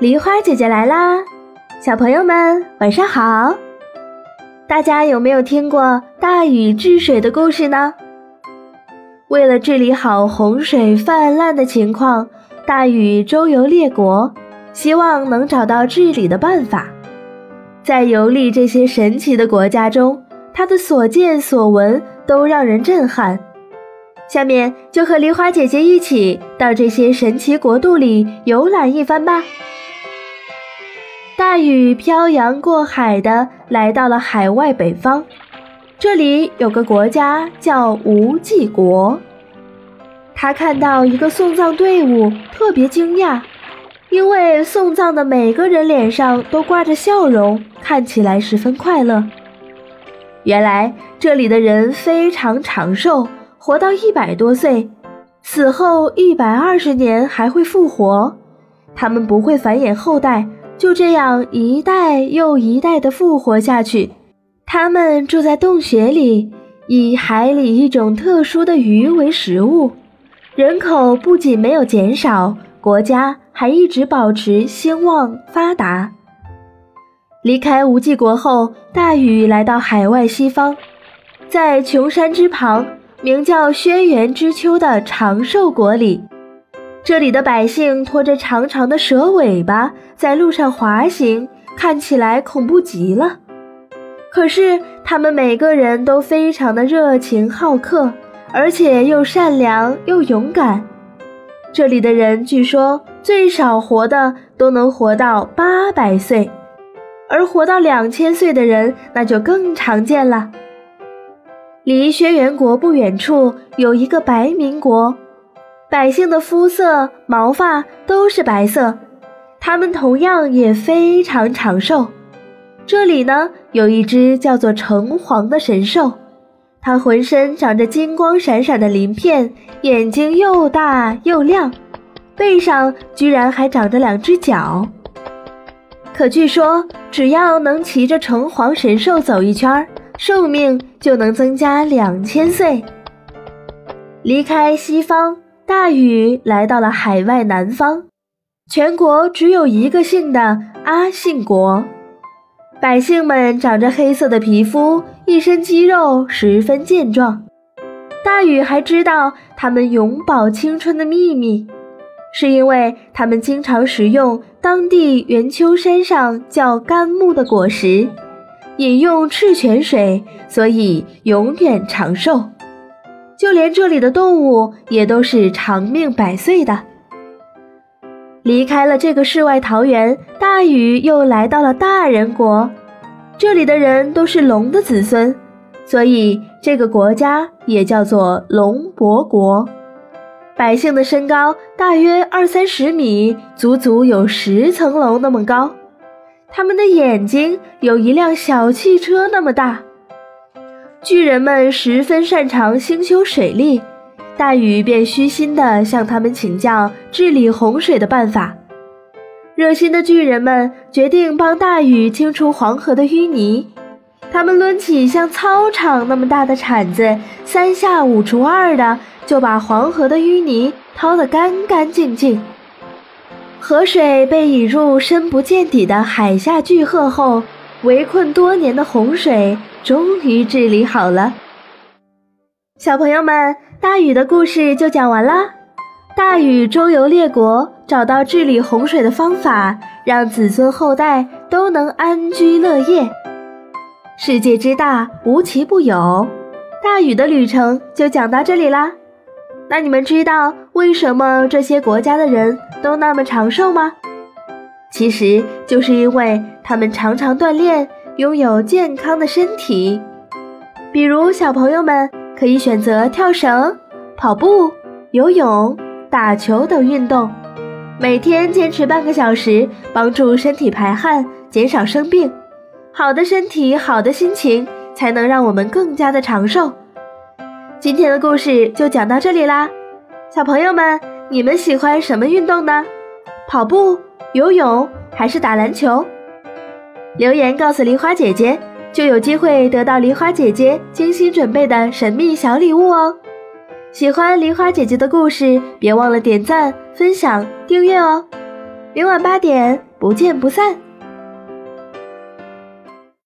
梨花姐姐来啦，小朋友们晚上好！大家有没有听过大禹治水的故事呢？为了治理好洪水泛滥的情况，大禹周游列国，希望能找到治理的办法。在游历这些神奇的国家中，他的所见所闻都让人震撼。下面就和梨花姐姐一起到这些神奇国度里游览一番吧。大禹漂洋过海的来到了海外北方，这里有个国家叫无忌国。他看到一个送葬队伍，特别惊讶，因为送葬的每个人脸上都挂着笑容，看起来十分快乐。原来这里的人非常长寿。活到一百多岁，死后一百二十年还会复活。他们不会繁衍后代，就这样一代又一代的复活下去。他们住在洞穴里，以海里一种特殊的鱼为食物。人口不仅没有减少，国家还一直保持兴旺发达。离开无忌国后，大禹来到海外西方，在穷山之旁。名叫轩辕之丘的长寿国里，这里的百姓拖着长长的蛇尾巴在路上滑行，看起来恐怖极了。可是他们每个人都非常的热情好客，而且又善良又勇敢。这里的人据说最少活的都能活到八百岁，而活到两千岁的人那就更常见了。离轩辕国不远处有一个白民国，百姓的肤色、毛发都是白色，他们同样也非常长寿。这里呢，有一只叫做橙黄的神兽，它浑身长着金光闪闪的鳞片，眼睛又大又亮，背上居然还长着两只脚。可据说，只要能骑着橙黄神兽走一圈。寿命就能增加两千岁。离开西方，大禹来到了海外南方，全国只有一个姓的阿信国，百姓们长着黑色的皮肤，一身肌肉，十分健壮。大禹还知道他们永葆青春的秘密，是因为他们经常食用当地圆丘山上叫甘木的果实。饮用赤泉水，所以永远长寿。就连这里的动物也都是长命百岁的。离开了这个世外桃源，大禹又来到了大人国。这里的人都是龙的子孙，所以这个国家也叫做龙伯国。百姓的身高大约二三十米，足足有十层楼那么高。他们的眼睛有一辆小汽车那么大。巨人们十分擅长兴修水利，大禹便虚心地向他们请教治理洪水的办法。热心的巨人们决定帮大禹清除黄河的淤泥。他们抡起像操场那么大的铲子，三下五除二的就把黄河的淤泥掏得干干净净。河水被引入深不见底的海下巨壑后，围困多年的洪水终于治理好了。小朋友们，大禹的故事就讲完啦。大禹周游列国，找到治理洪水的方法，让子孙后代都能安居乐业。世界之大，无奇不有。大禹的旅程就讲到这里啦。那你们知道为什么这些国家的人？都那么长寿吗？其实就是因为他们常常锻炼，拥有健康的身体。比如小朋友们可以选择跳绳、跑步、游泳、打球等运动，每天坚持半个小时，帮助身体排汗，减少生病。好的身体，好的心情，才能让我们更加的长寿。今天的故事就讲到这里啦，小朋友们。你们喜欢什么运动呢？跑步、游泳还是打篮球？留言告诉梨花姐姐，就有机会得到梨花姐姐精心准备的神秘小礼物哦！喜欢梨花姐姐的故事，别忘了点赞、分享、订阅哦！明晚八点不见不散。